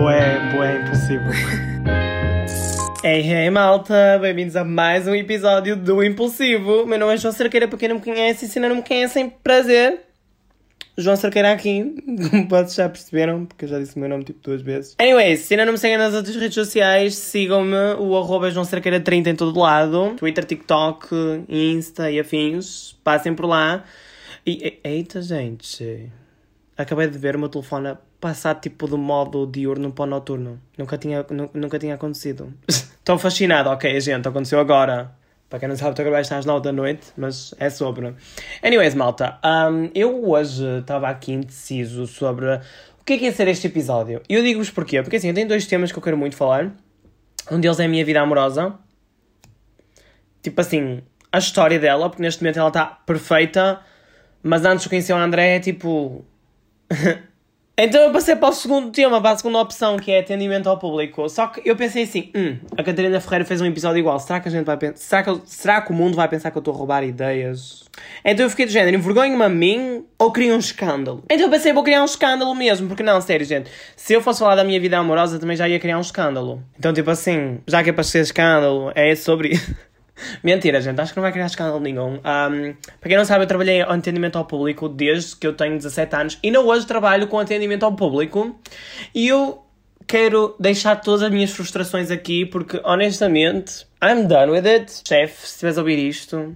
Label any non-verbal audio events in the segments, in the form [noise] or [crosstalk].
Boé, boé, impulsivo. Hey, hey malta, bem-vindos a mais um episódio do Impulsivo. Meu nome é João Cerqueira, para quem não me conhece, e se não me conhecem, prazer. João Cerqueira aqui, [laughs] como vocês já perceberam, porque eu já disse o meu nome tipo duas vezes. Anyways, se ainda não me seguem nas outras redes sociais, sigam-me, o arroba João Cerqueira 30 em todo lado. Twitter, TikTok, Insta e afins. Passem por lá. E, eita gente, acabei de ver o meu telefone passar tipo do modo diurno para o noturno. Nunca tinha, nu- nunca tinha acontecido. [laughs] Estou fascinado, ok, gente, aconteceu agora. Para quem não sabe, estou a gravar isto às 9 da noite, mas é sobre. Anyways, malta, um, eu hoje estava aqui indeciso sobre o que é que ia ser este episódio. E eu digo-vos porquê. Porque assim, eu tenho dois temas que eu quero muito falar. Um deles é a minha vida amorosa. Tipo assim, a história dela, porque neste momento ela está perfeita, mas antes de conhecer o André é tipo. [laughs] Então eu passei para o segundo tema, para a segunda opção, que é atendimento ao público. Só que eu pensei assim, hum, a Catarina Ferreira fez um episódio igual, será que a gente vai pensar, será que, será que o mundo vai pensar que eu estou a roubar ideias? Então eu fiquei do género, envergonho-me a mim ou crio um escândalo? Então eu pensei, vou criar um escândalo mesmo, porque não, sério, gente, se eu fosse falar da minha vida amorosa também já ia criar um escândalo. Então tipo assim, já que é para ser escândalo, é sobre. Mentira, gente, acho que não vai criar escândalo nenhum. Um, para quem não sabe, eu trabalhei em atendimento ao público desde que eu tenho 17 anos e ainda hoje trabalho com atendimento ao público e eu quero deixar todas as minhas frustrações aqui porque, honestamente, I'm done with it. Chefe, se estiveres a ouvir isto,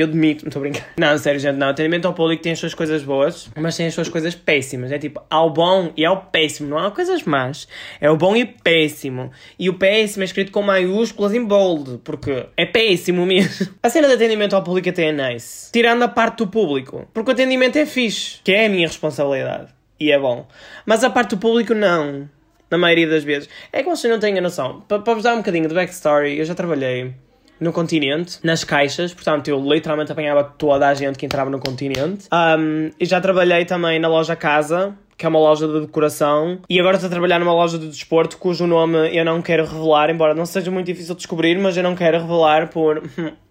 eu demito, não estou a brincar. [laughs] Não, sério, gente, não. Atendimento ao público tem as suas coisas boas, mas tem as suas coisas péssimas. É tipo, há o bom e há o péssimo. Não há coisas más. É o bom e péssimo. E o péssimo é escrito com maiúsculas em bold, porque é péssimo mesmo. [laughs] A cena de atendimento ao público até é nice. Tirando a parte do público. Porque o atendimento é fixe, que é a minha responsabilidade. E é bom. Mas a parte do público, não. Na maioria das vezes. É que vocês não têm a noção. Pa- Para vos dar um bocadinho de backstory, eu já trabalhei no continente, nas caixas, portanto eu literalmente apanhava toda a gente que entrava no continente. Um, e já trabalhei também na loja Casa, que é uma loja de decoração, e agora estou a trabalhar numa loja de desporto cujo nome eu não quero revelar, embora não seja muito difícil de descobrir, mas eu não quero revelar por. [laughs]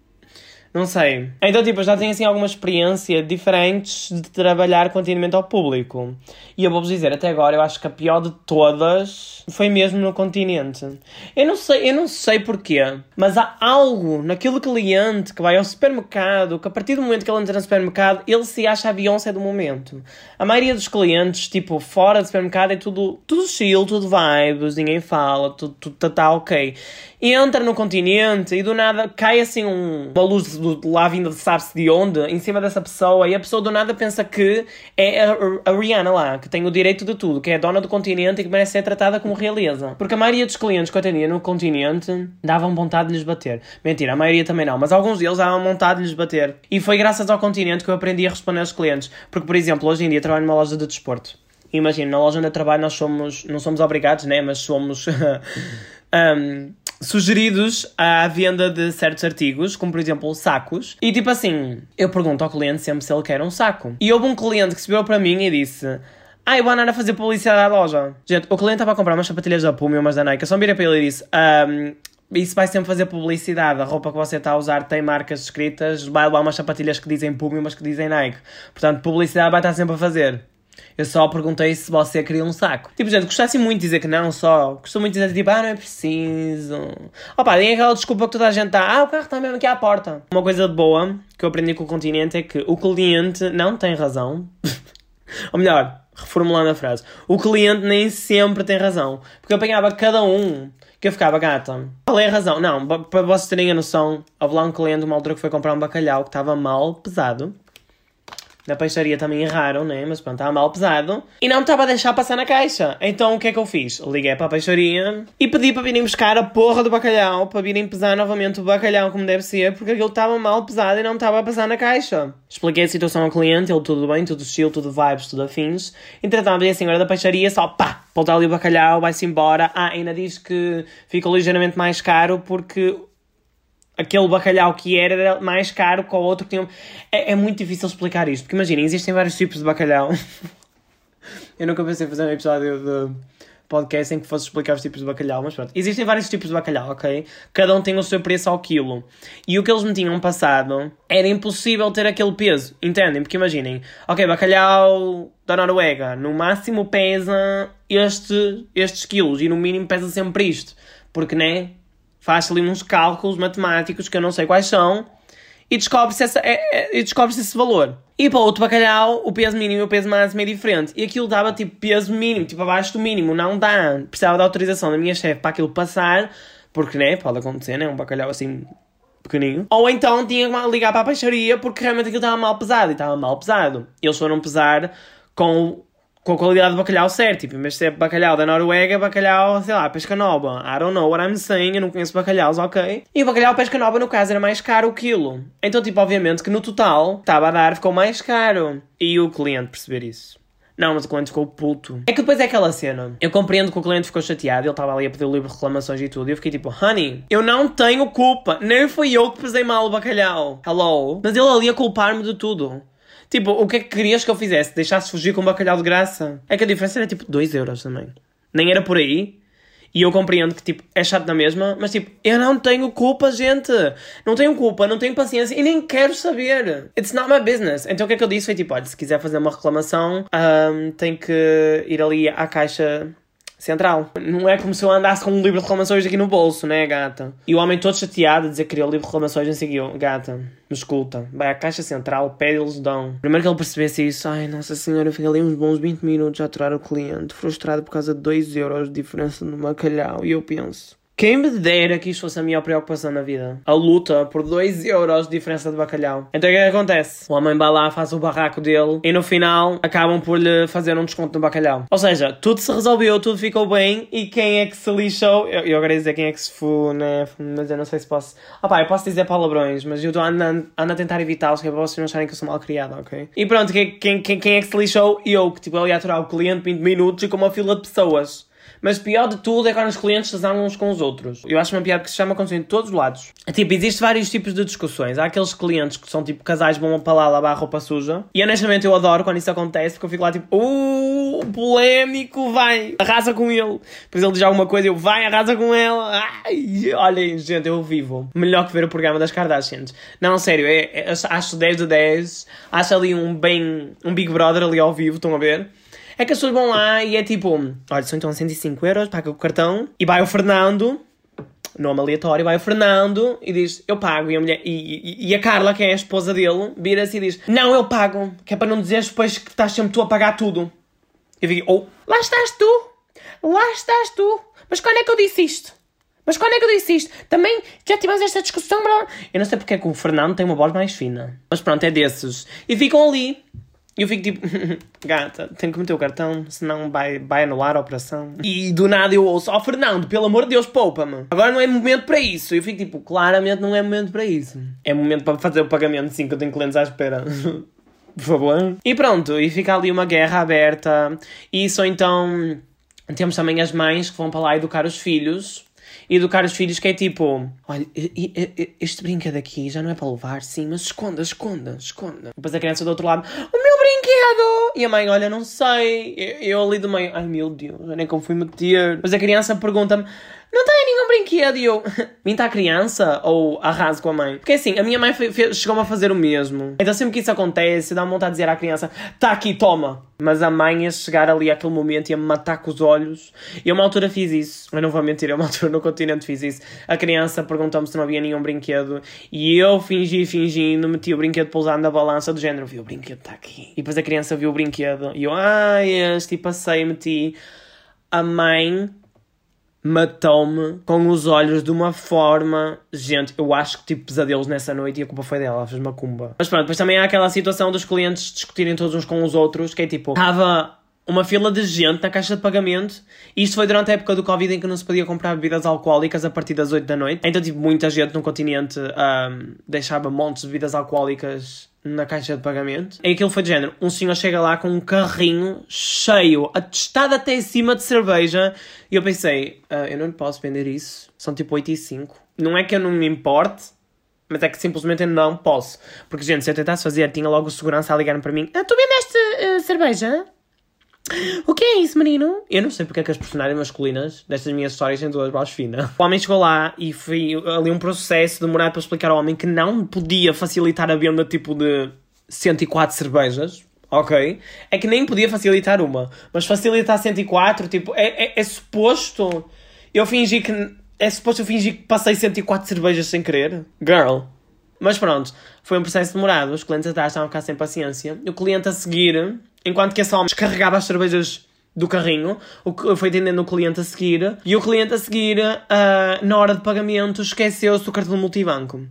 Não sei. Então, tipo, eu já tenho assim alguma experiência diferentes de trabalhar com atendimento ao público. E eu vou-vos dizer, até agora, eu acho que a pior de todas foi mesmo no continente. Eu não sei, eu não sei porquê, mas há algo naquele cliente que vai ao supermercado, que a partir do momento que ele entra no supermercado, ele se acha a Beyoncé do momento. A maioria dos clientes, tipo, fora do supermercado é tudo, tudo chill, tudo vibes, ninguém fala, tudo, tudo tá, tá ok. Entra no continente e do nada cai assim um, uma luz do, lá vinda de sabe-se de onde em cima dessa pessoa e a pessoa do nada pensa que é a, a Rihanna lá, que tem o direito de tudo, que é a dona do continente e que merece ser tratada como realeza. Porque a maioria dos clientes que eu atendia no continente davam vontade de lhes bater. Mentira, a maioria também não, mas alguns deles davam vontade de lhes bater. E foi graças ao continente que eu aprendi a responder aos clientes. Porque, por exemplo, hoje em dia trabalho numa loja de desporto. Imagina, na loja onde eu trabalho nós somos, não somos obrigados, né, mas somos [laughs] um, sugeridos à venda de certos artigos, como por exemplo sacos. E tipo assim, eu pergunto ao cliente sempre se ele quer um saco. E houve um cliente que se virou para mim e disse... Ah, eu vou andar a fazer publicidade à loja. Gente, o cliente estava a comprar umas sapatilhas da Puma e umas da Nike. Eu só virei para ele e disse... Um, isso vai sempre fazer publicidade. A roupa que você está a usar tem marcas escritas. Vai levar umas sapatilhas que dizem Puma e umas que dizem Nike. Portanto, publicidade vai estar sempre a fazer. Eu só perguntei se você queria um saco. Tipo, gente, gostasse muito de dizer que não, só. Costumo muito dizer, tipo, ah, não é preciso. Opa, tem aquela desculpa que toda a gente dá. Ah, o carro está mesmo aqui à porta. Uma coisa boa que eu aprendi com o continente é que o cliente não tem razão. [laughs] Ou melhor, reformulando a frase. O cliente nem sempre tem razão. Porque eu apanhava cada um que eu ficava gata. Qual é a razão? Não, para vocês terem a noção, houve lá um cliente, uma altura que foi comprar um bacalhau que estava mal pesado. Na peixaria também erraram, né? Mas pronto, estava mal pesado. E não estava a deixar passar na caixa. Então o que é que eu fiz? Liguei para a peixaria e pedi para virem buscar a porra do bacalhau, para virem pesar novamente o bacalhau como deve ser, porque aquilo estava mal pesado e não estava a passar na caixa. Expliquei a situação ao cliente, ele tudo bem, tudo chill, tudo vibes, tudo afins. Entretanto, a senhora da peixaria só pá, volta ali o bacalhau, vai-se embora. Ah, ainda diz que ficou ligeiramente mais caro porque aquele bacalhau que era mais caro que o outro que tinha. É, é muito difícil explicar isto, porque imaginem, existem vários tipos de bacalhau. [laughs] Eu nunca pensei em fazer um episódio de podcast em que fosse explicar os tipos de bacalhau, mas pronto. Existem vários tipos de bacalhau, ok? Cada um tem o seu preço ao quilo. E o que eles me tinham passado era impossível ter aquele peso, entendem? Porque imaginem, ok, bacalhau da Noruega, no máximo pesa este, estes quilos e no mínimo pesa sempre isto. Porque, né? Faz ali uns cálculos matemáticos que eu não sei quais são e descobre-se é, é, descobre esse valor. E para outro bacalhau, o peso mínimo e o peso máximo é diferente. E aquilo dava tipo peso mínimo, tipo abaixo do mínimo. Não dá. Precisava da autorização da minha chefe para aquilo passar, porque né, pode acontecer, né? Um bacalhau assim pequenino. Ou então tinha que ligar para a peixaria porque realmente aquilo estava mal pesado e estava mal pesado. Eles foram pesar com com a qualidade de bacalhau certo. Tipo, vez de ser bacalhau da Noruega, bacalhau, sei lá, pesca nova. I don't know what I'm saying, eu não conheço bacalhaus, ok? E o bacalhau pesca nova, no caso, era mais caro o quilo. Então, tipo, obviamente que no total, estava a dar, ficou mais caro. E o cliente perceber isso. Não, mas o cliente ficou puto. É que depois é aquela cena. Eu compreendo que o cliente ficou chateado, ele estava ali a pedir o livro de reclamações e tudo. E eu fiquei tipo, honey, eu não tenho culpa. Nem fui eu que pesei mal o bacalhau. Hello? Mas ele ali a culpar-me de tudo. Tipo, o que é que querias que eu fizesse? Deixasse fugir com um bacalhau de graça? É que a diferença era tipo 2 euros também. Nem era por aí. E eu compreendo que, tipo, é chato na mesma, mas, tipo, eu não tenho culpa, gente. Não tenho culpa, não tenho paciência e nem quero saber. It's not my business. Então o que é que eu disse foi, tipo, olha, se quiser fazer uma reclamação, um, tem que ir ali à caixa central. Não é como se eu andasse com um livro de reclamações aqui no bolso, né, gata? E o homem todo chateado a dizer que queria o livro de reclamações, não seguiu. Gata, me escuta. Vai à caixa central, pede eles dão. Primeiro que ele percebesse isso, ai, nossa senhora, eu fiquei ali uns bons 20 minutos a aturar o cliente, frustrado por causa de 2 euros de diferença no bacalhau. E eu penso, quem me dera que isto fosse a minha preocupação na vida. A luta por 2 euros de diferença de bacalhau. Então o que é que acontece? O homem vai lá, faz o barraco dele e no final acabam por lhe fazer um desconto no bacalhau. Ou seja, tudo se resolveu, tudo ficou bem e quem é que se lixou? Eu, eu agora ia dizer quem é que se fu, né? Mas eu não sei se posso. Ah pá, eu posso dizer palavrões, mas eu estou andando ando a tentar evitá-los, que é para vocês não acharem que eu sou mal criado, ok? E pronto, quem, quem, quem, é que se lixou? Eu, que tipo, eu ia aturar o cliente 20 minutos e com uma fila de pessoas. Mas pior de tudo é quando os clientes se uns com os outros. Eu acho uma piada que se chama acontecer em todos os lados. Tipo, existem vários tipos de discussões. Há aqueles clientes que são tipo casais vão para lá lavar roupa suja. E honestamente eu adoro quando isso acontece porque eu fico lá tipo, uh, polémico, vai, arrasa com ele. Depois ele diz alguma coisa eu, vai, arrasa com ela. Ai, olhem, gente, eu vivo. Melhor que ver o programa das Kardashians. Não, sério, é, é, acho 10 de 10. Acho ali um bem, um Big Brother ali ao vivo, estão a ver? É que as pessoas vão lá e é tipo, olha, são então 105 euros, paga o cartão, e vai o Fernando, nome aleatório, vai o Fernando e diz, eu pago, e a, mulher, e, e, e a Carla, que é a esposa dele, vira-se e diz, não, eu pago, que é para não dizeres depois que estás sempre tu a pagar tudo. Eu digo, oh, lá estás tu, lá estás tu, mas quando é que eu disse isto? Mas quando é que eu disse isto? Também já tivemos esta discussão. Eu não sei porque é que o Fernando tem uma voz mais fina. Mas pronto, é desses. E ficam ali eu fico tipo, [laughs] gata, tenho que meter o cartão, senão vai, vai anular a operação. E do nada eu ouço, ó oh, Fernando, pelo amor de Deus, poupa-me. Agora não é momento para isso. E eu fico tipo, claramente não é momento para isso. É momento para fazer o pagamento, sim, que eu tenho clientes à espera. [laughs] Por favor. E pronto, e fica ali uma guerra aberta. E isso então. Temos também as mães que vão para lá educar os filhos e educar os filhos que é tipo, olha, este brinquedo aqui já não é para levar, sim, mas esconda, esconda, esconda. Depois a criança do outro lado, o meu brinquedo! E a mãe, olha, não sei. Eu, eu ali do meio, ai meu Deus, eu nem como fui meter. Depois a criança pergunta-me, não tem nenhum brinquedo. E eu, [laughs] minta a criança ou arraso com a mãe? Porque assim, a minha mãe chegou-me a fazer o mesmo. Então sempre que isso acontece, dá-me vontade de dizer à criança, tá aqui, toma. Mas a mãe ia chegar ali àquele momento e ia me matar com os olhos. E eu uma altura fiz isso. Eu não vou mentir, eu uma [laughs] altura no continente fiz isso. A criança perguntou-me se não havia nenhum brinquedo. E eu fingi, fingindo, meti o brinquedo pousado na balança do género. Vi o brinquedo, está aqui. E depois a criança viu o brinquedo. E eu, ah, este. E passei, meti. A mãe matou-me com os olhos de uma forma. Gente, eu acho que tive pesadelos nessa noite e a culpa foi dela, fez uma cumba. Mas pronto, depois também há aquela situação dos clientes discutirem todos uns com os outros, que é tipo, estava uma fila de gente na caixa de pagamento. E isto foi durante a época do Covid em que não se podia comprar bebidas alcoólicas a partir das 8 da noite. Então, tipo, muita gente no continente um, deixava montes de bebidas alcoólicas na caixa de pagamento. E aquilo foi de género: um senhor chega lá com um carrinho cheio, atestado até em cima de cerveja. E eu pensei: uh, eu não posso vender isso. São tipo 8 e 5. Não é que eu não me importe, mas é que simplesmente eu não posso. Porque, gente, se eu tentasse fazer, tinha logo segurança a ligar-me para mim: ah, Tu vendeste uh, cerveja? O que é isso, menino? Eu não sei porque é que as personagens masculinas destas minhas histórias têm todas voz fina. O homem chegou lá e foi ali um processo demorado para explicar ao homem que não podia facilitar a venda tipo de 104 cervejas. Ok? É que nem podia facilitar uma. Mas facilitar 104, tipo, é, é, é suposto. Eu fingi que. É suposto eu fingir que passei 104 cervejas sem querer? Girl. Mas pronto, foi um processo demorado. Os clientes atrás estavam a ficar sem paciência. O cliente a seguir enquanto que esse homem descarregava as cervejas do carrinho, o foi atendendo o cliente a seguir, e o cliente a seguir, uh, na hora de pagamento, esqueceu-se do cartão multibanco.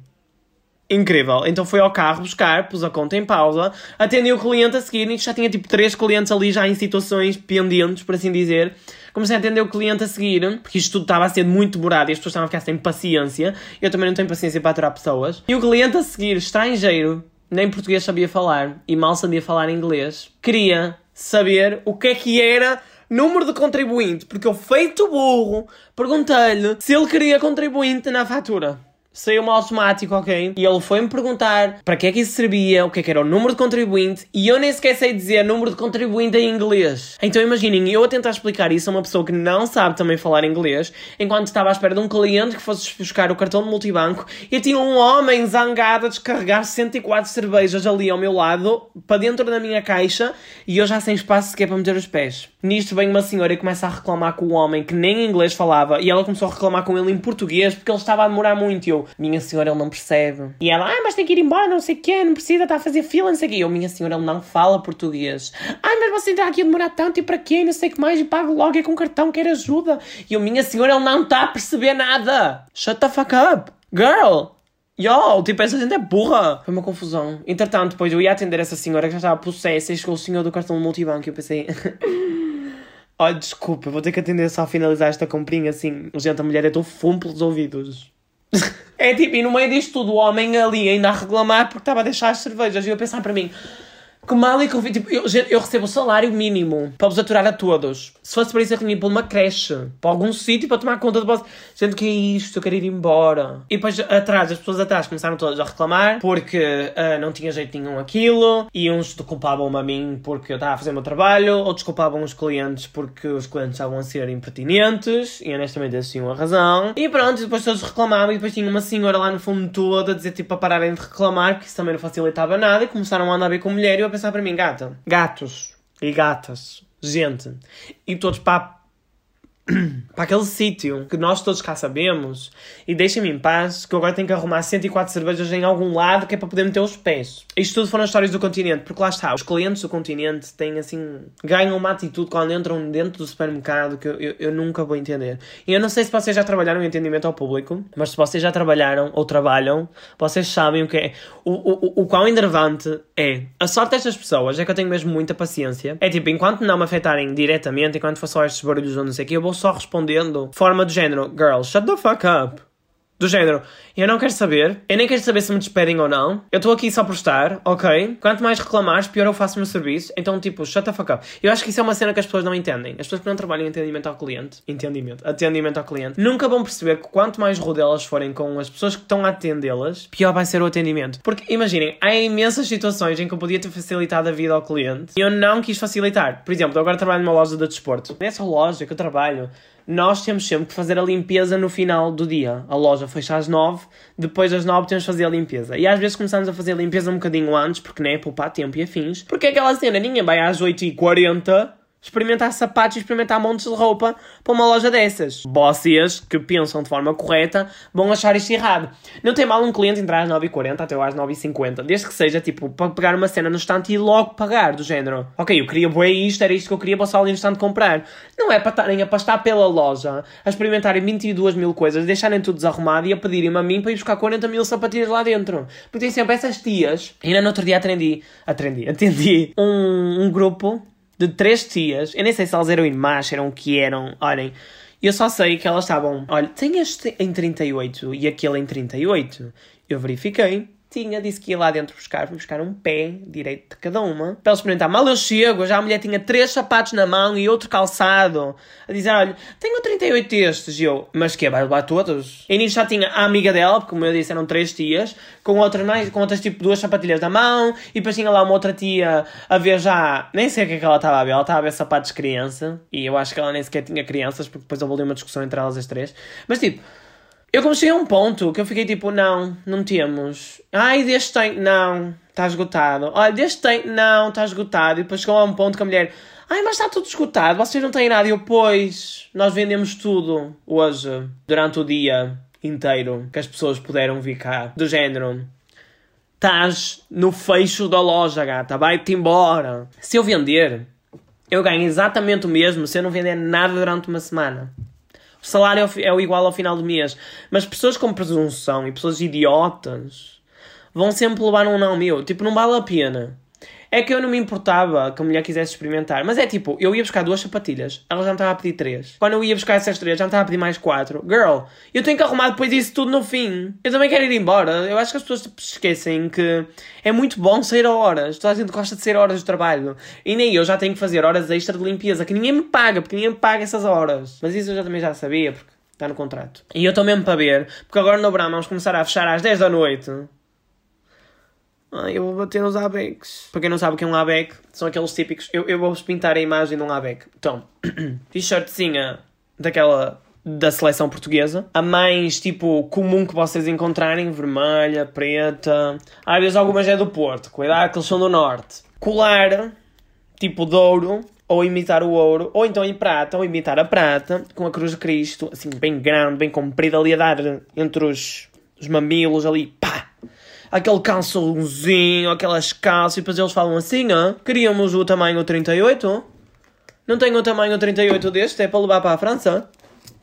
Incrível. Então foi ao carro buscar, pus a conta em pausa, atendeu o cliente a seguir e já tinha tipo três clientes ali já em situações pendentes, por assim dizer. Comecei a atender o cliente a seguir, porque isto tudo estava a ser muito demorado e as pessoas estavam a ficar sem paciência. Eu também não tenho paciência para aturar pessoas. E o cliente a seguir, estrangeiro, nem português sabia falar e mal sabia falar inglês, queria saber o que é que era número de contribuinte, porque eu, feito burro, perguntei-lhe se ele queria contribuinte na fatura saiu-me automático, ok? E ele foi-me perguntar para que é que isso servia, o que é que era o número de contribuinte, e eu nem sequer sei dizer número de contribuinte em inglês. Então imaginem, eu a tentar explicar isso a uma pessoa que não sabe também falar inglês, enquanto estava à espera de um cliente que fosse buscar o cartão de multibanco, e tinha um homem zangado a descarregar 104 cervejas ali ao meu lado, para dentro da minha caixa, e eu já sem espaço sequer para meter os pés. Nisto vem uma senhora e começa a reclamar com o homem que nem inglês falava, e ela começou a reclamar com ele em português, porque ele estava a demorar muito, e eu, minha senhora, ele não percebe. E ela, ah, mas tem que ir embora, não sei o quê, não precisa, está a fazer fila, não sei o quê. Eu, minha senhora, ele não fala português. Ai, mas você está aqui a demorar tanto e para quê? Não sei o que mais, e pago logo, é com cartão, quer ajuda. E eu, minha senhora, ele não está a perceber nada. Shut the fuck up, girl. Yo, tipo, essa gente é burra. Foi uma confusão. Entretanto, depois eu ia atender essa senhora que já estava possessa e chegou o senhor do cartão multibanco e eu pensei... [laughs] Olha, desculpa, vou ter que atender só a finalizar esta comprinha assim. Gente, a mulher é tão fumo pelos ouvidos. É tipo, e no meio disto tudo, o homem ali ainda a reclamar porque estava a deixar as cervejas. E eu a pensar para mim, que mal é que. Tipo, eu, eu recebo o salário mínimo para vos aturar a todos. Se fosse para isso, eu tinha ir para uma creche, para algum sítio para tomar conta de vós. Sendo que é isto, eu quero ir embora. E depois, atrás, as pessoas atrás começaram todas a reclamar porque uh, não tinha jeito nenhum aquilo. E uns culpavam-me a mim porque eu estava a fazer o meu trabalho, outros culpavam os clientes porque os clientes estavam a ser impertinentes. E honestamente, eles tinham a razão. E pronto, depois todos reclamavam. E depois tinha uma senhora lá no fundo toda a dizer tipo para pararem de reclamar, que isso também não facilitava nada. E começaram a andar bem com a mulher. E eu pensar para mim, gata, gatos e gatas, gente, e todos para [clears throat] para aquele sítio que nós todos cá sabemos e deixem-me em paz que eu agora tenho que arrumar 104 cervejas em algum lado que é para poder meter os pés. Isto tudo foram histórias do continente, porque lá está, os clientes do continente têm assim, ganham uma atitude quando entram dentro do supermercado que eu, eu, eu nunca vou entender. E eu não sei se vocês já trabalharam em atendimento ao público, mas se vocês já trabalharam ou trabalham, vocês sabem o que é. O, o, o quão enervante é. A sorte destas pessoas é que eu tenho mesmo muita paciência. É tipo, enquanto não me afetarem diretamente, enquanto for só estes barulhos ou não sei o que, eu vou só respondendo forma do género, girl, shut the fuck up. Do género, eu não quero saber, eu nem quero saber se me despedem ou não. Eu estou aqui só por estar, ok? Quanto mais reclamares, pior eu faço o meu serviço. Então, tipo, shut the fuck up. Eu acho que isso é uma cena que as pessoas não entendem. As pessoas que não trabalham em atendimento ao cliente, entendimento, atendimento ao cliente, nunca vão perceber que quanto mais rude elas forem com as pessoas que estão a atendê-las, pior vai ser o atendimento. Porque, imaginem, há imensas situações em que eu podia ter facilitado a vida ao cliente e eu não quis facilitar. Por exemplo, eu agora trabalho numa loja de desporto. Nessa loja que eu trabalho, nós temos sempre que fazer a limpeza no final do dia. A loja fecha às 9, depois das 9 temos que fazer a limpeza. E às vezes começamos a fazer a limpeza um bocadinho antes, porque não é poupar tempo e afins. Porque aquela cena, ninguém vai às 8h40 experimentar sapatos e experimentar montes de roupa para uma loja dessas. Vocês que pensam de forma correta vão achar isto errado. Não tem mal um cliente entrar às 9h40 até às 9h50, desde que seja tipo para pegar uma cena no estante e logo pagar, do género. Ok, eu queria bué isto, era isto que eu queria passar ali no estante comprar. Não é para estarem a pastar pela loja, a experimentarem 22 mil coisas, deixarem tudo desarrumado e a pedirem-me a mim para ir buscar 40 mil sapatilhas lá dentro. Porque tem sempre essas tias. Ainda no outro dia atendi, atendi, atendi um, um grupo de três tias. Eu nem sei se elas eram irmãs, eram o que eram. Olhem, eu só sei que elas estavam. Olha, tem este em 38 e aquele em 38. Eu verifiquei. Tinha, disse que ia lá dentro buscar, fui buscar um pé direito de cada uma, para eles experimentar. Mal eu chego, já a mulher tinha três sapatos na mão e outro calçado, a dizer, olha, tenho 38 destes, e eu, mas que vai levar todos? E nisso já tinha a amiga dela, porque como eu disse, eram três tias, com outras mais, com outras tipo duas sapatilhas na mão, e depois tinha lá uma outra tia a ver já, nem sei o que é que ela estava a ver, ela estava a ver sapatos de criança, e eu acho que ela nem sequer tinha crianças, porque depois houve ali uma discussão entre elas as três, mas tipo, eu comecei a um ponto que eu fiquei tipo, não, não temos. Ai, deste tem, não, está esgotado. Olha, deste tem, não, está esgotado. E depois chegou a um ponto que a mulher, ai, mas está tudo esgotado, vocês não têm nada. E eu, pois, nós vendemos tudo hoje, durante o dia inteiro, que as pessoas puderam vir cá. Do género, estás no fecho da loja, gata, vai-te embora. Se eu vender, eu ganho exatamente o mesmo se eu não vender nada durante uma semana. O salário é o igual ao final do mês. Mas pessoas com presunção e pessoas idiotas vão sempre levar um não meu. Tipo, não vale a pena. É que eu não me importava que a mulher quisesse experimentar. Mas é tipo, eu ia buscar duas sapatilhas, ela já me estava a pedir três. Quando eu ia buscar essas três, já me estava a pedir mais quatro. Girl, eu tenho que arrumar depois disso tudo no fim. Eu também quero ir embora. Eu acho que as pessoas tipo, esquecem que é muito bom sair a horas. Toda a gente gosta de sair a horas de trabalho. E nem eu já tenho que fazer horas extra de limpeza, que ninguém me paga, porque ninguém me paga essas horas. Mas isso eu já também já sabia, porque está no contrato. E eu estou mesmo para ver, porque agora no verão vamos começar a fechar às 10 da noite. Ai, eu vou bater nos ABECs. Para quem não sabe o que é um ABEC, são aqueles típicos. Eu, eu vou-vos pintar a imagem de um ABEC. Então, [clears throat] t-shirtzinha daquela da seleção portuguesa. A mais, tipo, comum que vocês encontrarem, vermelha, preta. Às vezes algumas é do Porto, cuidado que eles são do Norte. Colar, tipo de ouro, ou imitar o ouro, ou então em prata, ou imitar a prata, com a cruz de Cristo, assim, bem grande, bem comprida, ali a dar entre os, os mamilos, ali, pá! Aquele calçãozinho, aquelas calças, e depois eles falam assim, ah, queríamos o tamanho 38? Não tenho o tamanho 38 deste, é para levar para a França?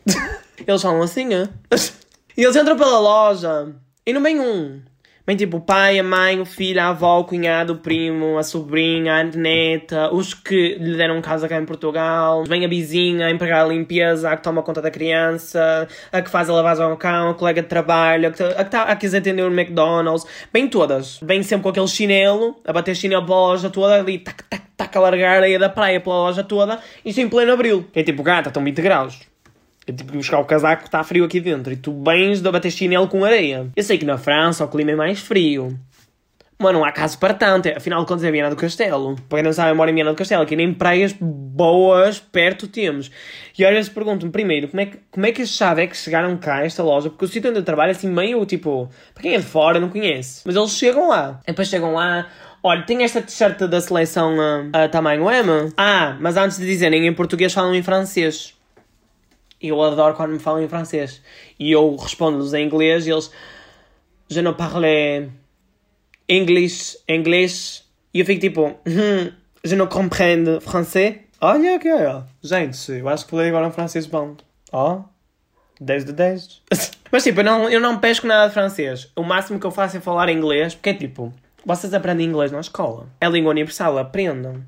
[laughs] eles falam assim, ah. [laughs] E eles entram pela loja, e não vem um, Vem tipo o pai, a mãe, o filho, a avó, o cunhado, o primo, a sobrinha, a neta, os que lhe deram casa cá em Portugal. Vem a vizinha, a empregada de limpeza, a que toma conta da criança, a que faz a lavagem ao cão, a colega de trabalho, a que, a que, tá, a que atender no McDonald's. Vem todas. Vem sempre com aquele chinelo, a bater chinelo pela loja toda, ali, tac, tac, tac, a largar a areia da praia pela loja toda, isto em pleno abril. É tipo, gata, estão 20 graus. Eu tive que buscar o casaco, está frio aqui dentro. E tu bens de bater chinelo com areia. Eu sei que na França o clima é mais frio. Mas não há caso para tanto. Afinal de contas é Viana do Castelo. Para quem não sabe, eu moro em Viana do Castelo. Aqui nem praias boas perto temos. E às vezes pergunto-me, primeiro, como é, que, como é que estes é que chegaram cá a esta loja? Porque o sítio onde eu trabalho é assim meio, tipo... Para quem é de fora, não conhece. Mas eles chegam lá. E depois chegam lá... Olha, tem esta t-shirt da seleção a, a tamanho M. Ah, mas antes de dizerem em português falam em francês eu adoro quando me falam em francês. E eu respondo-lhes em inglês e eles. Je ne parle English, inglês. E eu fico tipo. Hum, je ne comprends français. Olha que é. Gente, eu acho que falei agora um francês bom. Ó. Oh, 10 de 10. [laughs] Mas tipo, eu não, eu não pesco nada de francês. O máximo que eu faço é falar inglês, porque é tipo, vocês aprendem inglês na escola. É língua universal, aprendam.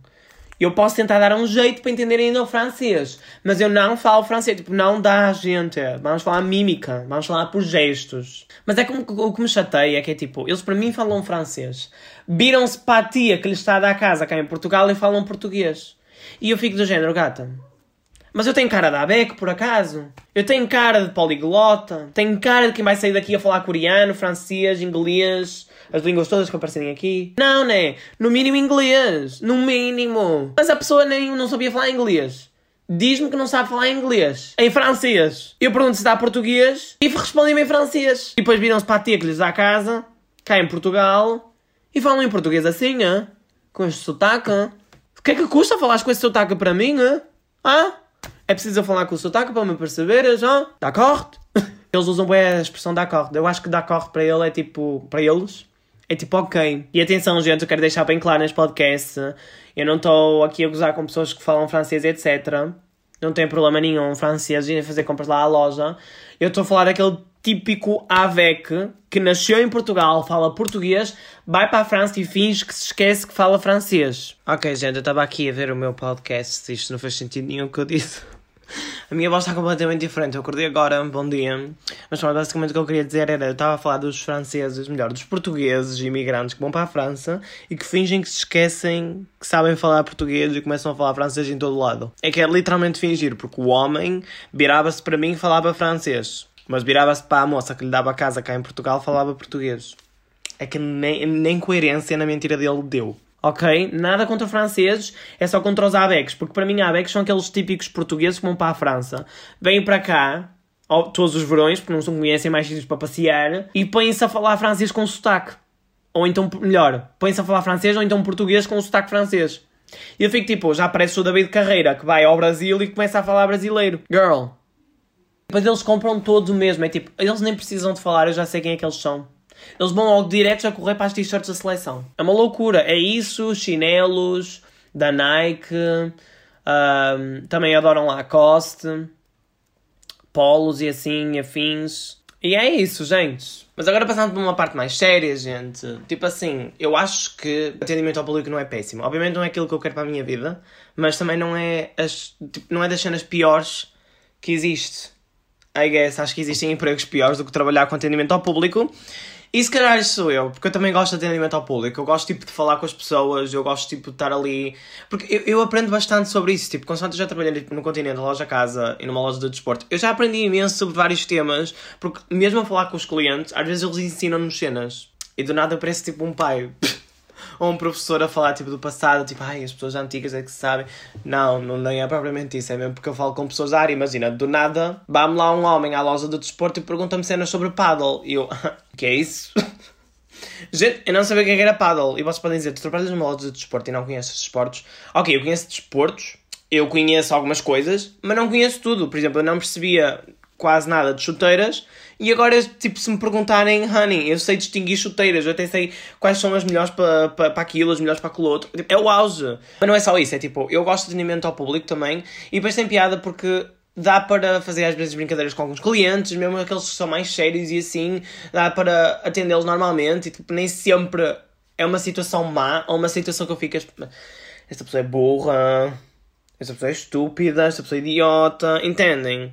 Eu posso tentar dar um jeito para entender ainda o francês, mas eu não falo francês, tipo, não dá, gente. Vamos falar mímica, vamos falar por gestos. Mas é como o que me chateia é que é tipo, eles para mim falam francês. Viram-se para a tia que lhes está a dar casa cá em Portugal e falam português. E eu fico do género, gata. Mas eu tenho cara de abeco, por acaso? Eu tenho cara de poliglota? Tenho cara de quem vai sair daqui a falar coreano, francês, inglês, as línguas todas que aparecem aqui. Não, né? No mínimo inglês. No mínimo. Mas a pessoa nem não sabia falar inglês. Diz-me que não sabe falar inglês. Em francês. Eu pergunto se está português e respondem-me em francês. E depois viram-se para lhes dá casa, cá em Portugal, e falam em português assim, hein? com este sotaque. O que é que custa falar com esse sotaque para mim? Hein? Ah? É preciso falar com o sotaque para me perceberes, hein? D'accord? [laughs] Eles usam bem a expressão d'accord. Eu acho que d'accord para ele é tipo... Para eles é tipo, ok. E atenção, gente, eu quero deixar bem claro neste podcast. Eu não estou aqui a gozar com pessoas que falam francês, etc. Não tem problema nenhum francês e fazer compras lá à loja. Eu estou a falar daquele típico AVEC que nasceu em Portugal, fala português, vai para a França e finge que se esquece que fala francês. Ok, gente, eu estava aqui a ver o meu podcast. Isto não faz sentido nenhum que eu disse. A minha voz está completamente diferente. Eu acordei agora, bom dia. Mas basicamente o que eu queria dizer era: eu estava a falar dos franceses, melhor, dos portugueses imigrantes que vão para a França e que fingem que se esquecem que sabem falar português e começam a falar francês em todo lado. É que é literalmente fingir, porque o homem virava-se para mim e falava francês. Mas virava-se para a moça que lhe dava a casa cá em Portugal falava português. É que nem, nem coerência na mentira dele deu ok? Nada contra franceses, é só contra os abecs, porque para mim abecs são aqueles típicos portugueses que vão para a França, vêm para cá, todos os verões, porque não conhecem mais sítios para passear, e põem-se a falar francês com sotaque. Ou então, melhor, põem-se a falar francês ou então português com sotaque francês. E eu fico tipo, já aparece o David Carreira, que vai ao Brasil e começa a falar brasileiro. Girl. Depois eles compram todos o mesmo, é tipo, eles nem precisam de falar, eu já sei quem é que eles são. Eles vão logo direto a correr para as t-shirts da seleção. É uma loucura. É isso, chinelos da Nike, um, também adoram Lacoste, polos e assim, afins. E é isso, gente. Mas agora passando para uma parte mais séria, gente. Tipo assim, eu acho que atendimento ao público não é péssimo. Obviamente não é aquilo que eu quero para a minha vida, mas também não é, as, tipo, não é das cenas piores que existe. I guess, acho que existem empregos piores do que trabalhar com atendimento ao público. E se calhar sou eu, porque eu também gosto de atendimento ao público, eu gosto tipo de falar com as pessoas, eu gosto tipo de estar ali. Porque eu, eu aprendo bastante sobre isso, tipo, constante eu já trabalhei no continente, loja casa e numa loja de desporto, eu já aprendi imenso sobre vários temas, porque mesmo a falar com os clientes, às vezes eles ensinam-nos cenas. E do nada parece tipo um pai. [laughs] ou [laughs] um professor a falar tipo do passado, tipo, ai, as pessoas antigas é que sabem. Não, não nem é propriamente isso, é mesmo porque eu falo com pessoas da área, imagina, do nada, vai-me lá um homem à loja de desporto e pergunta-me cenas sobre paddle. E eu, [laughs] que é isso? [laughs] Gente, eu não sabia o que era paddle. E vocês podem dizer, tu trabalhas numa loja de desporto e não conheces desportos? Ok, eu conheço desportos, eu conheço algumas coisas, mas não conheço tudo. Por exemplo, eu não percebia quase nada de chuteiras e agora, tipo, se me perguntarem, honey, eu sei distinguir chuteiras, eu até sei quais são as melhores para pa, pa aquilo, as melhores para aquilo outro. Tipo, é o auge. Mas não é só isso, é tipo, eu gosto de atendimento ao público também e depois tem piada porque dá para fazer às vezes brincadeiras com alguns clientes, mesmo aqueles que são mais sérios e assim, dá para atendê-los normalmente e tipo, nem sempre é uma situação má ou uma situação que eu fico. Esta pessoa é burra, esta pessoa é estúpida, esta pessoa é idiota, entendem?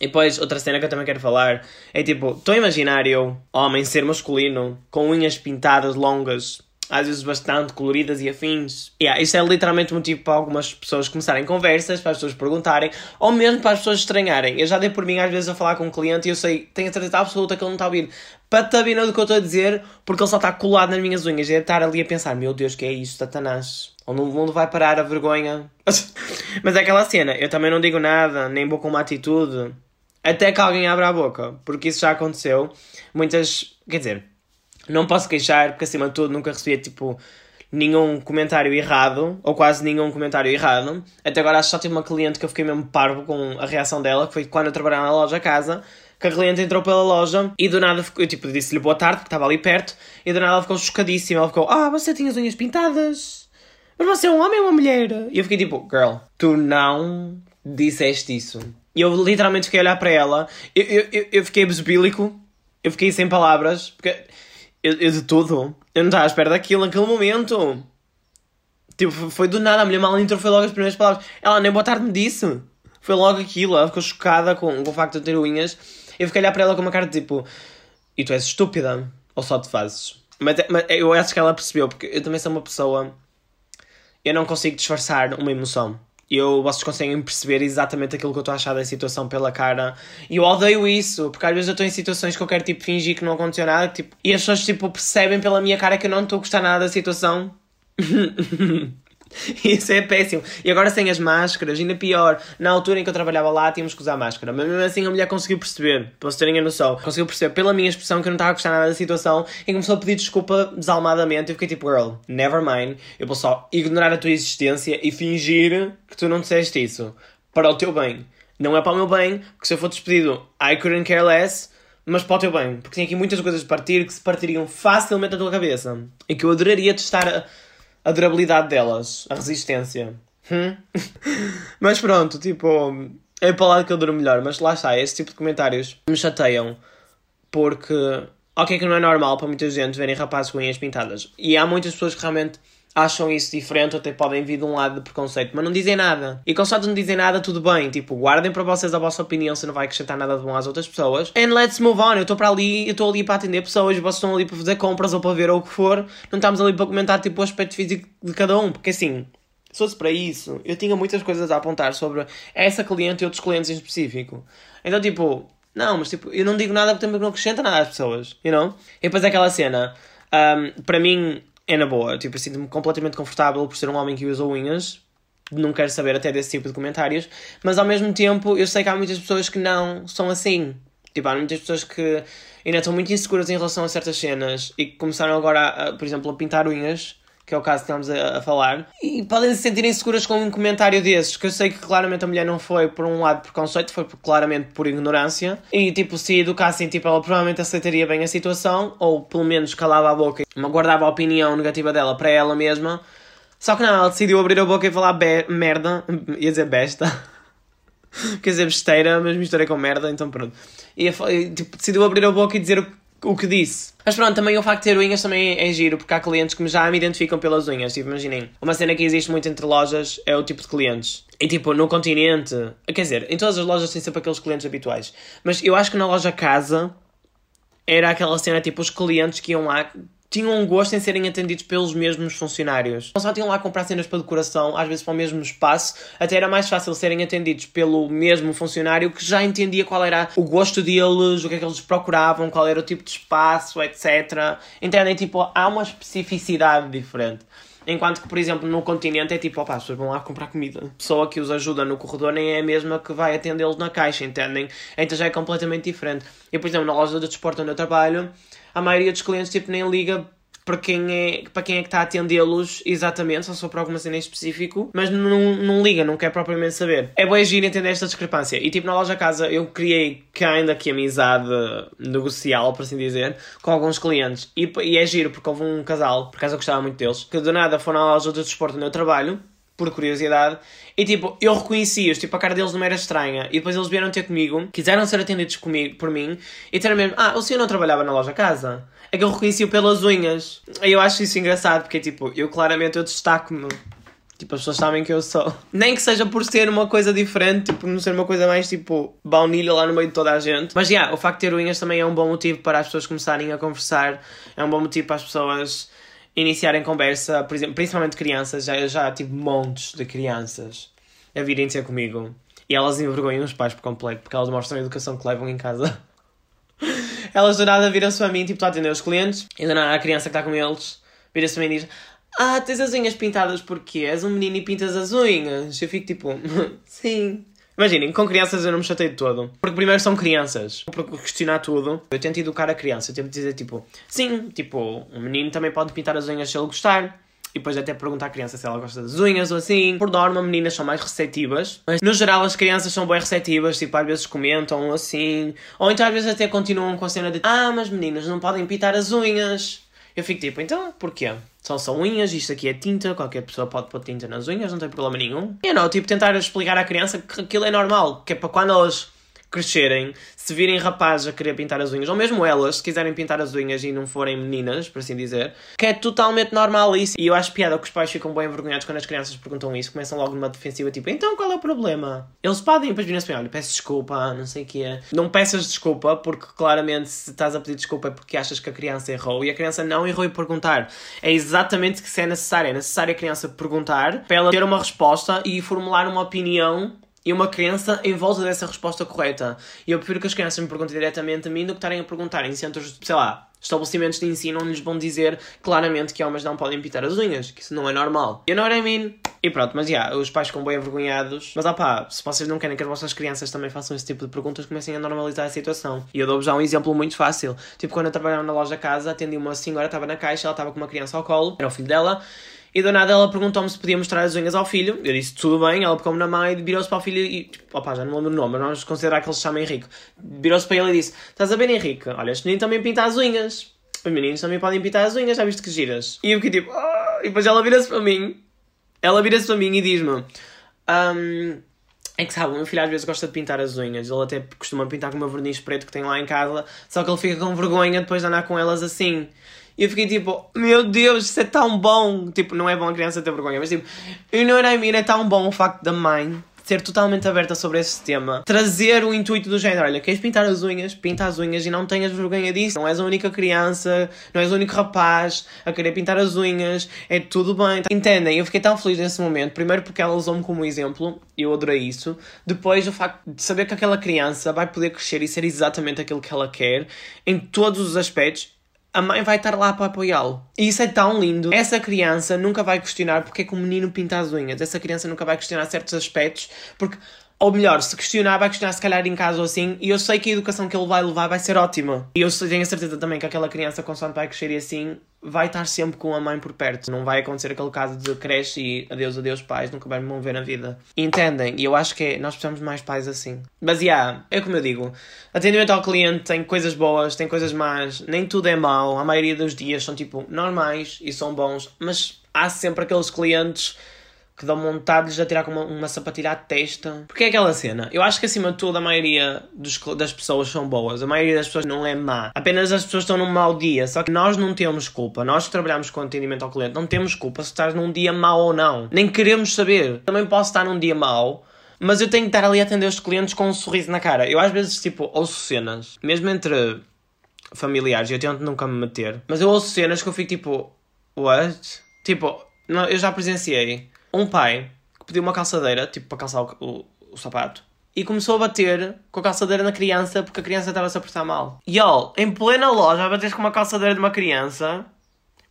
E depois, outra cena que eu também quero falar é tipo, estou a imaginar eu, homem, ser masculino, com unhas pintadas longas, às vezes bastante coloridas e afins. Yeah, isso é literalmente motivo para algumas pessoas começarem conversas, para as pessoas perguntarem, ou mesmo para as pessoas estranharem. Eu já dei por mim às vezes a falar com um cliente e eu sei, tenho a certeza absoluta que ele não está a ouvir patabina do que eu estou a dizer, porque ele só está colado nas minhas unhas. E deve estar ali a pensar, meu Deus, que é isto, Satanás? Onde o mundo vai parar a vergonha? [laughs] Mas é aquela cena, eu também não digo nada, nem vou com uma atitude até que alguém abra a boca, porque isso já aconteceu. Muitas, quer dizer, não posso queixar, porque acima de tudo nunca recebi tipo nenhum comentário errado, ou quase nenhum comentário errado. Até agora acho que só tive uma cliente que eu fiquei mesmo parvo com a reação dela, que foi quando eu trabalhava na loja casa, que a cliente entrou pela loja e do nada ficou, eu tipo disse-lhe boa tarde, porque estava ali perto, e do nada ela ficou chocadíssima, ela ficou, ah, você tinha as unhas pintadas? Mas você é um homem ou uma mulher? E eu fiquei tipo, girl, tu não disseste isso. E eu literalmente fiquei a olhar para ela. Eu, eu, eu fiquei besbílico. Eu fiquei sem palavras. Porque eu, eu de tudo. Eu não estava à espera daquilo naquele momento. Tipo, foi do nada. A mulher mal entrou, foi logo as primeiras palavras. Ela nem boa tarde me disse. Foi logo aquilo. Ela ficou chocada com, com o facto de eu ter unhas. Eu fiquei a olhar para ela com uma cara de tipo: E tu és estúpida? Ou só te fazes? Mas, mas eu acho que ela percebeu, porque eu também sou uma pessoa. Eu não consigo disfarçar uma emoção eu, vocês conseguem perceber exatamente aquilo que eu estou a achar da situação pela cara. E eu odeio isso, porque às vezes eu estou em situações que eu quero tipo fingir que não aconteceu nada, tipo, e as pessoas tipo percebem pela minha cara que eu não estou a gostar nada da situação. [laughs] [laughs] Isso é péssimo. E agora sem as máscaras, ainda pior. Na altura em que eu trabalhava lá, tínhamos que usar máscara. Mas mesmo assim a mulher conseguiu perceber, para vocês terem a noção, conseguiu perceber pela minha expressão que eu não estava a gostar nada da situação e começou a pedir desculpa desalmadamente. Eu fiquei tipo, girl, never mind. Eu vou só ignorar a tua existência e fingir que tu não disseste isso. Para o teu bem. Não é para o meu bem, porque se eu for despedido, I couldn't care less mas para o teu bem, porque tem aqui muitas coisas a partir que se partiriam facilmente da tua cabeça e que eu adoraria testar a, durabilidade delas, a resistência. Hum? [laughs] mas pronto, tipo, é para lá que eu duro melhor, mas lá está, esse tipo de comentários me chateiam porque, ok, que não é normal para muita gente verem rapazes com unhas pintadas. E há muitas pessoas que realmente acham isso diferente ou até podem vir de um lado de preconceito, mas não dizem nada. E de não dizem nada, tudo bem. Tipo, guardem para vocês a vossa opinião se não vai acrescentar nada de bom às outras pessoas. And let's move on. Eu estou para ali, eu estou ali para atender pessoas, vocês estão ali para fazer compras ou para ver ou o que for. Não estamos ali para comentar tipo o aspecto físico de cada um, porque assim. Se fosse para isso, eu tinha muitas coisas a apontar sobre essa cliente e outros clientes em específico. Então, tipo, não, mas tipo, eu não digo nada porque também não acrescenta nada às pessoas, you know? E depois aquela cena, um, para mim, é na boa. Tipo, eu sinto-me completamente confortável por ser um homem que usa unhas. Não quero saber até desse tipo de comentários. Mas ao mesmo tempo, eu sei que há muitas pessoas que não são assim. Tipo, há muitas pessoas que ainda estão muito inseguras em relação a certas cenas e que começaram agora, a, por exemplo, a pintar unhas que é o caso que estamos a, a, falar, e podem se sentir inseguras com um comentário desses, que eu sei que claramente a mulher não foi por um lado preconceito, foi por, claramente por ignorância, e tipo, se educassem, tipo, ela provavelmente aceitaria bem a situação, ou pelo menos calava a boca e guardava a opinião negativa dela para ela mesma, só que não, ela decidiu abrir a boca e falar merda, [laughs] ia dizer besta. [laughs] Quer dizer, besteira, mas misturei com merda, então pronto. E tipo, decidiu abrir a boca e dizer o o que disse. Mas pronto, também o facto de ter unhas também é giro, porque há clientes que já me identificam pelas unhas. Tipo, imaginem, uma cena que existe muito entre lojas é o tipo de clientes. E tipo, no continente, quer dizer, em todas as lojas tem sempre aqueles clientes habituais. Mas eu acho que na loja casa era aquela cena tipo, os clientes que iam lá tinham um gosto em serem atendidos pelos mesmos funcionários. Não só tinham lá comprar cenas para decoração, às vezes para o mesmo espaço, até era mais fácil serem atendidos pelo mesmo funcionário que já entendia qual era o gosto deles, o que é que eles procuravam, qual era o tipo de espaço, etc. Entendem? Tipo, há uma especificidade diferente. Enquanto que, por exemplo, no continente é tipo, opa, as pessoas vão lá comprar comida. A pessoa que os ajuda no corredor nem é a mesma que vai atendê-los na caixa, entendem? Então já é completamente diferente. E, por exemplo, na loja de desporto onde eu trabalho, a maioria dos clientes tipo, nem liga para quem é, para quem é que está a atendê-los exatamente, só para alguma cena em específico, mas não, não liga, não quer propriamente saber. É bom agir entender esta discrepância. E tipo, na loja casa eu criei ainda que amizade negocial, por assim dizer, com alguns clientes. E, e é giro, porque houve um casal, por acaso eu gostava muito deles, que do nada foram à loja de desporto onde eu trabalho, por curiosidade, e tipo, eu reconheci-os, tipo, a cara deles não era estranha, e depois eles vieram ter comigo, quiseram ser atendidos comigo, por mim, e disseram mesmo, ah, o senhor não trabalhava na loja casa? É que eu reconheci-o pelas unhas. E eu acho isso engraçado, porque tipo, eu claramente eu destaco-me. Tipo, as pessoas sabem que eu sou. [laughs] Nem que seja por ser uma coisa diferente, tipo, não ser uma coisa mais tipo baunilha lá no meio de toda a gente. Mas já, yeah, o facto de ter unhas também é um bom motivo para as pessoas começarem a conversar, é um bom motivo para as pessoas iniciarem conversa, por exemplo, principalmente crianças. Já, eu já tive montes de crianças a virem ter comigo e elas envergonham os pais por completo porque elas mostram a educação que levam em casa. [laughs] Elas do nada viram-se para mim, tipo, estou a atender os clientes, e do nada a criança que está com eles vira-se para mim e diz: Ah, tens as unhas pintadas porque és um menino e pintas as unhas. Eu fico tipo: [laughs] Sim. Imaginem, com crianças eu não me chatei de todo. Porque primeiro são crianças. Para questionar tudo, eu tento educar a criança. Eu tento dizer tipo: Sim, tipo, um menino também pode pintar as unhas se ele gostar e depois até perguntar à criança se ela gosta das unhas ou assim. Por norma, meninas são mais receptivas, mas no geral as crianças são bem receptivas, tipo, às vezes comentam assim, ou então às vezes até continuam com a cena de ah, mas meninas não podem pintar as unhas. Eu fico tipo, então, porquê? São só unhas, isto aqui é tinta, qualquer pessoa pode pôr tinta nas unhas, não tem problema nenhum. E não, tipo, tentar explicar à criança que aquilo é normal, que é para quando elas crescerem, se virem rapazes a querer pintar as unhas, ou mesmo elas, se quiserem pintar as unhas e não forem meninas, por assim dizer, que é totalmente normal isso. E eu acho piada que os pais ficam bem envergonhados quando as crianças perguntam isso, começam logo numa defensiva, tipo, então qual é o problema? Eles podem, depois viram-se bem, olha, peço desculpa, não sei o que é. Não peças desculpa, porque claramente se estás a pedir desculpa é porque achas que a criança errou, e a criança não errou e perguntar. É exatamente o que é necessário. É necessário a criança perguntar, para ela ter uma resposta e formular uma opinião e uma crença em volta dessa resposta correta. E eu prefiro que as crianças me perguntem diretamente a mim do que estarem a perguntar em centros, sei lá, estabelecimentos de ensino onde lhes vão dizer claramente que homens não podem pintar as unhas, que isso não é normal. You know what I mean? E pronto, mas já, yeah, os pais ficam bem envergonhados. Mas opá, se vocês não querem que as vossas crianças também façam esse tipo de perguntas, comecem a normalizar a situação. E eu dou-vos já um exemplo muito fácil. Tipo, quando eu trabalhava na loja casa, atendi uma senhora, estava na caixa, ela estava com uma criança ao colo, era o filho dela, e do nada ela perguntou-me se podia mostrar as unhas ao filho. Eu disse tudo bem, ela pegou-me na mão e virou-se para o filho e, tipo, opá, já não lembro o nome, mas vamos considerar que ele se chama Henrique. Virou-se para ele e disse: Estás a ver, Henrique? Olha, este menino também pinta as unhas. Os meninos também podem pintar as unhas, já viste que giras? E eu fiquei tipo, oh! e depois ela vira-se para mim, ela vira-se para mim e diz-me: um, É que sabe, o meu filho às vezes gosta de pintar as unhas. Ele até costuma pintar com uma verniz preto que tem lá em casa, só que ele fica com vergonha depois de andar com elas assim. E eu fiquei tipo, meu Deus, isso é tão bom. Tipo, não é bom a criança ter vergonha, mas tipo, you know what I mean? É tão bom o facto da mãe ser totalmente aberta sobre esse tema, trazer o intuito do género, olha, queres pintar as unhas, pinta as unhas e não tenhas vergonha disso, não és a única criança, não és o único rapaz a querer pintar as unhas, é tudo bem. Entendem? Eu fiquei tão feliz nesse momento, primeiro porque ela usou-me como exemplo, eu adorei isso, depois o facto de saber que aquela criança vai poder crescer e ser exatamente aquilo que ela quer, em todos os aspectos, a mãe vai estar lá para apoiá-lo. E isso é tão lindo. Essa criança nunca vai questionar porque é que o menino pinta as unhas. Essa criança nunca vai questionar certos aspectos porque ou melhor, se questionar, vai questionar se calhar em casa ou assim, e eu sei que a educação que ele vai levar vai ser ótima. E eu tenho a certeza também que aquela criança, consoante vai crescer e assim, vai estar sempre com a mãe por perto. Não vai acontecer aquele caso de cresce e adeus, adeus pais, nunca vai me mover na vida. Entendem? E eu acho que é, nós precisamos de mais pais assim. Mas, yeah, é como eu digo, atendimento ao cliente tem coisas boas, tem coisas más, nem tudo é mau. A maioria dos dias são, tipo, normais e são bons, mas há sempre aqueles clientes que dão vontade de a tirar com uma, uma sapatilha à testa. Porque é aquela cena. Eu acho que acima de tudo a maioria dos, das pessoas são boas. A maioria das pessoas não é má. Apenas as pessoas estão num mau dia. Só que nós não temos culpa. Nós que trabalhamos com atendimento ao cliente não temos culpa se estás num dia mau ou não. Nem queremos saber. Também posso estar num dia mau. Mas eu tenho que estar ali a atender os clientes com um sorriso na cara. Eu às vezes, tipo, ouço cenas, mesmo entre familiares, eu tento nunca me meter, mas eu ouço cenas que eu fico tipo, what? Tipo, não, eu já presenciei um pai que pediu uma calçadeira, tipo para calçar o, o, o sapato, e começou a bater com a calçadeira na criança porque a criança estava-se a portar mal. E ó, em plena loja, a bater com uma calçadeira de uma criança.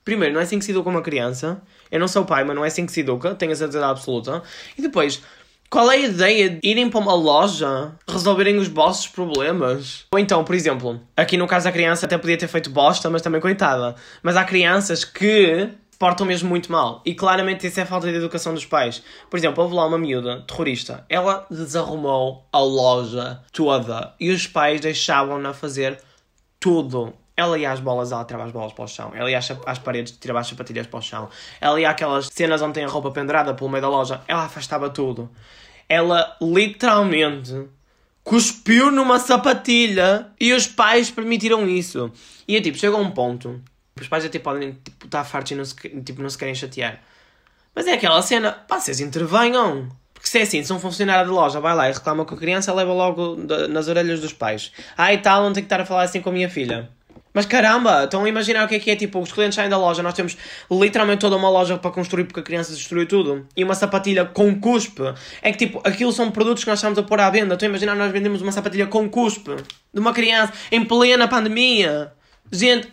Primeiro, não é assim que se educa uma criança. Eu não sou pai, mas não é assim que se educa, tenho a certeza absoluta. E depois, qual é a ideia de irem para uma loja resolverem os vossos problemas? Ou então, por exemplo, aqui no caso da criança até podia ter feito bosta, mas também coitada. Mas há crianças que portam mesmo muito mal. E claramente isso é falta de educação dos pais. Por exemplo, houve lá uma miúda terrorista. Ela desarrumou a loja toda e os pais deixavam-na fazer tudo. Ela ia às bolas, ela tirava as bolas para o chão. Ela ia às, paredes, tirava as sapatilhas para o chão. Ela ia àquelas cenas onde tem a roupa pendurada pelo meio da loja. Ela afastava tudo. Ela literalmente cuspiu numa sapatilha e os pais permitiram isso. E é tipo, chegou a um ponto os pais até podem tipo, estar fartos e não se, tipo, não se querem chatear. Mas é aquela cena, pá, vocês intervenham. Porque se é assim, se um funcionário de loja vai lá e reclama com a criança, leva logo nas orelhas dos pais. Ah, e tal, não tenho que estar a falar assim com a minha filha. Mas caramba, estão a imaginar o que é que é? Tipo, os clientes saem da loja, nós temos literalmente toda uma loja para construir porque a criança destruiu tudo. E uma sapatilha com cuspe. É que tipo, aquilo são produtos que nós estamos a pôr à venda. Estão a imaginar nós vendemos uma sapatilha com cuspe de uma criança em plena pandemia. Gente,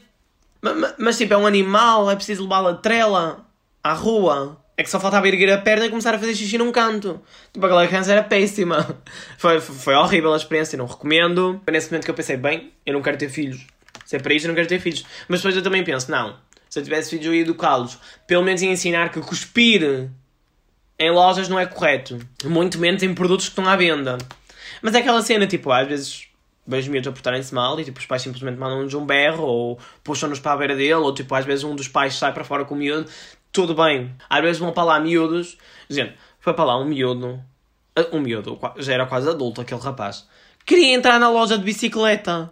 mas, mas, tipo, é um animal, é preciso levá-lo a trela à rua. É que só faltava erguer a perna e começar a fazer xixi num canto. Tipo, aquela criança era péssima. [laughs] Foi, foi horrível a experiência, não recomendo. Foi nesse momento que eu pensei, bem, eu não quero ter filhos. Se é para isto, eu não quero ter filhos. Mas depois eu também penso, não. Se eu tivesse filhos, eu ia educá-los. Pelo menos ia ensinar que cuspir em lojas não é correto. Muito menos em produtos que estão à venda. Mas é aquela cena, tipo, às vezes vejo miúdos a portarem-se mal e tipo, os pais simplesmente mandam-nos um berro ou puxam-nos para a beira dele ou tipo, às vezes um dos pais sai para fora com o miúdo, tudo bem. Às vezes vão para lá miúdos, gente, foi para lá um miúdo, ah, um miúdo, já era quase adulto aquele rapaz, queria entrar na loja de bicicleta.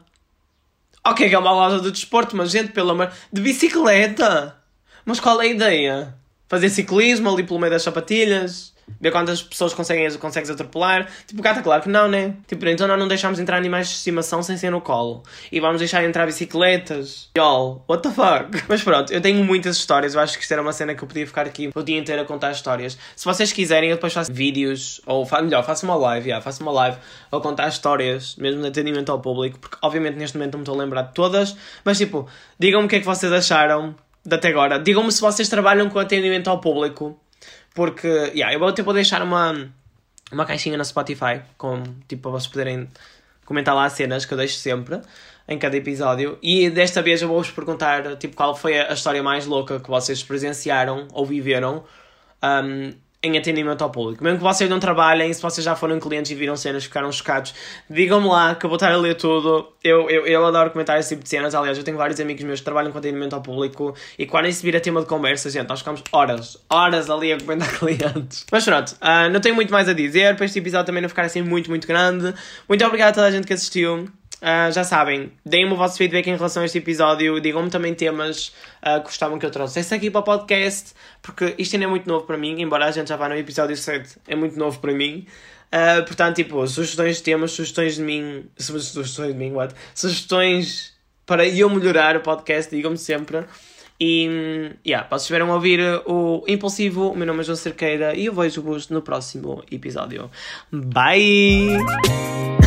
Ok, que é uma loja de desporto, mas gente, pelo amor, de bicicleta! Mas qual é a ideia? Fazer ciclismo ali pelo meio das sapatilhas? Ver quantas pessoas conseguem, consegues atropelar. Tipo, gata, claro que não, né? Tipo, então nós não deixamos entrar animais de estimação sem ser no colo. E vamos deixar entrar bicicletas. Y'all, what the fuck? [laughs] Mas pronto, eu tenho muitas histórias. Eu acho que isto era uma cena que eu podia ficar aqui o dia inteiro a contar histórias. Se vocês quiserem, eu depois faço vídeos, ou melhor, faço uma live, yeah, faço uma live a contar histórias, mesmo de atendimento ao público, porque obviamente neste momento não me estou a lembrar de todas, mas tipo, digam-me o que é que vocês acharam de até agora. Digam-me se vocês trabalham com atendimento ao público porque, yeah, eu vou, tipo, deixar uma, uma caixinha no Spotify, com, tipo, para vocês poderem comentar lá as cenas que eu deixo sempre em cada episódio. E desta vez eu vou-vos perguntar, tipo, qual foi a história mais louca que vocês presenciaram ou viveram um, em atendimento ao público. Mesmo que vocês não trabalhem, se vocês já foram clientes e viram cenas ficaram chocados, digam-me lá que eu vou estar a ler tudo. Eu, eu, eu adoro comentar esse tipo de cenas. Aliás, eu tenho vários amigos meus que trabalham com atendimento ao público e quando isso vira tema de conversa, gente, nós ficamos horas, horas ali a comentar [laughs] clientes. Mas pronto, uh, não tenho muito mais a dizer para este episódio também não ficar assim muito, muito grande. Muito obrigado a toda a gente que assistiu. Uh, já sabem, deem-me o vosso feedback em relação a este episódio, digam-me também temas uh, que gostavam que eu trouxesse aqui para o podcast, porque isto ainda é muito novo para mim, embora a gente já vá no episódio 7, é muito novo para mim. Uh, portanto, tipo, sugestões de temas, sugestões de mim, sugestões de mim, what? Sugestões para eu melhorar o podcast, digam-me sempre. E, yeah, vocês estiveram a ouvir o Impulsivo, o meu nome é João Cerqueira e eu vejo-vos no próximo episódio. Bye!